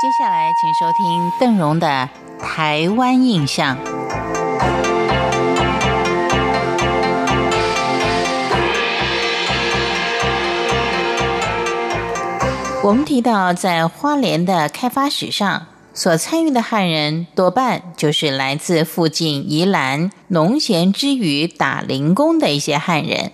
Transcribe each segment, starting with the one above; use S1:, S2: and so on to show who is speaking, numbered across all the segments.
S1: 接下来，请收听邓荣的《台湾印象》。我们提到，在花莲的开发史上，所参与的汉人多半就是来自附近宜兰农闲之余打零工的一些汉人。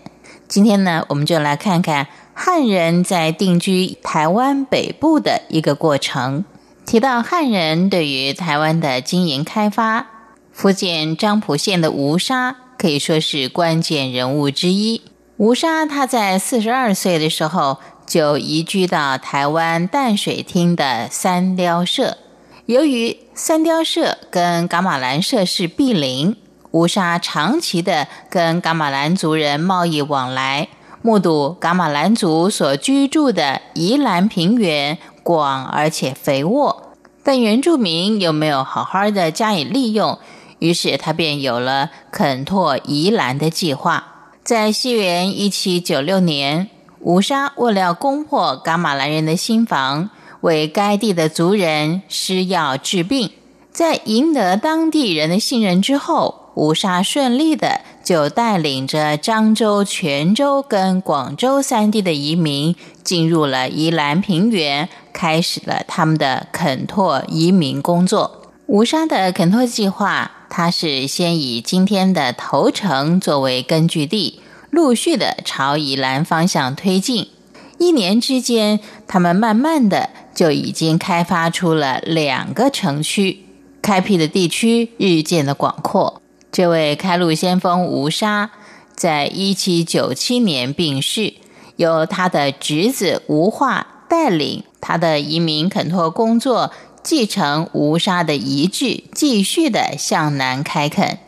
S1: 今天呢，我们就来看看汉人在定居台湾北部的一个过程。提到汉人对于台湾的经营开发，福建漳浦县的吴沙可以说是关键人物之一。吴沙他在四十二岁的时候就移居到台湾淡水厅的三雕社。由于三雕社跟噶玛兰社是毗邻，吴沙长期的跟噶玛兰族人贸易往来，目睹噶玛兰族所居住的宜兰平原。广而且肥沃，但原住民又没有好好的加以利用？于是他便有了垦拓宜兰的计划。在西元一七九六年，吴沙为了攻破噶玛兰人的心房，为该地的族人施药治病，在赢得当地人的信任之后，吴沙顺利的就带领着漳州、泉州跟广州三地的移民进入了宜兰平原。开始了他们的垦拓移民工作。吴沙的垦拓计划，它是先以今天的头城作为根据地，陆续的朝宜兰方向推进。一年之间，他们慢慢的就已经开发出了两个城区，开辟的地区日渐的广阔。这位开路先锋吴沙，在一七九七年病逝，由他的侄子吴化带领。他的移民垦拓工作继承吴沙的遗志，继续的向南开垦。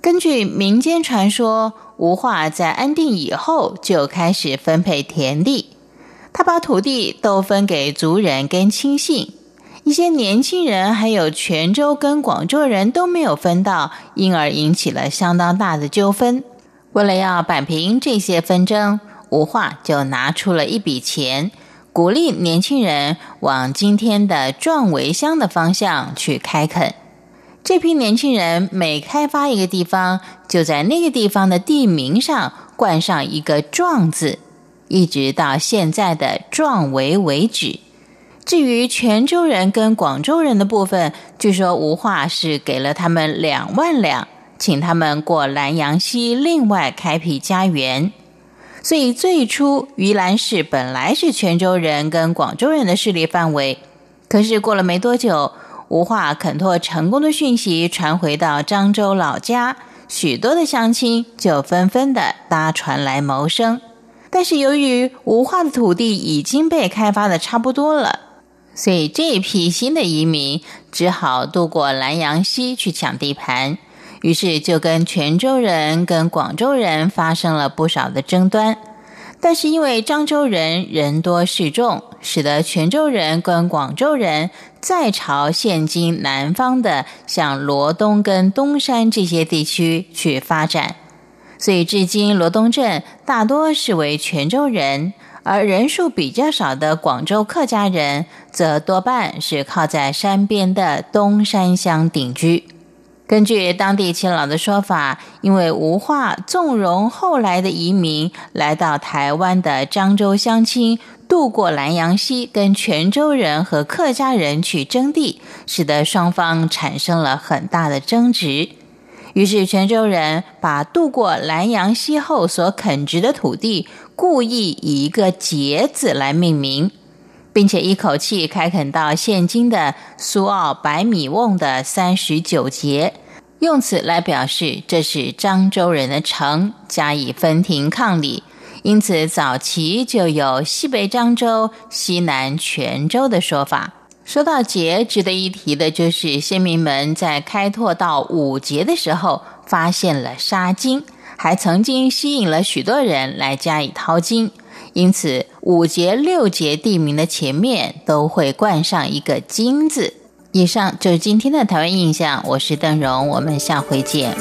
S1: 根据民间传说，吴化在安定以后就开始分配田地，他把土地都分给族人跟亲信，一些年轻人还有泉州跟广州人都没有分到，因而引起了相当大的纠纷。为了要摆平这些纷争，吴化就拿出了一笔钱。鼓励年轻人往今天的壮围乡的方向去开垦。这批年轻人每开发一个地方，就在那个地方的地名上冠上一个“壮”字，一直到现在的壮围为止。至于泉州人跟广州人的部分，据说吴化是给了他们两万两，请他们过南阳溪另外开辟家园。所以最初，于兰市本来是泉州人跟广州人的势力范围。可是过了没多久，吴化垦拓成功的讯息传回到漳州老家，许多的乡亲就纷纷的搭船来谋生。但是由于吴化的土地已经被开发的差不多了，所以这一批新的移民只好渡过南阳溪去抢地盘。于是就跟泉州人、跟广州人发生了不少的争端，但是因为漳州人人多势众，使得泉州人跟广州人再朝现今南方的像罗东跟东山这些地区去发展，所以至今罗东镇大多是为泉州人，而人数比较少的广州客家人，则多半是靠在山边的东山乡定居。根据当地耆老的说法，因为吴化纵容后来的移民来到台湾的漳州乡亲渡过南洋溪，跟泉州人和客家人去争地，使得双方产生了很大的争执。于是泉州人把渡过南洋溪后所垦殖的土地，故意以一个“节”字来命名。并且一口气开垦到现今的苏澳百米瓮的三十九节，用此来表示这是漳州人的城，加以分庭抗礼。因此早期就有西北漳州、西南泉州的说法。说到节，值得一提的就是先民们在开拓到五节的时候，发现了沙金，还曾经吸引了许多人来加以淘金。因此，五节、六节地名的前面都会冠上一个“金”字。以上就是今天的台湾印象，我是邓荣，我们下回见。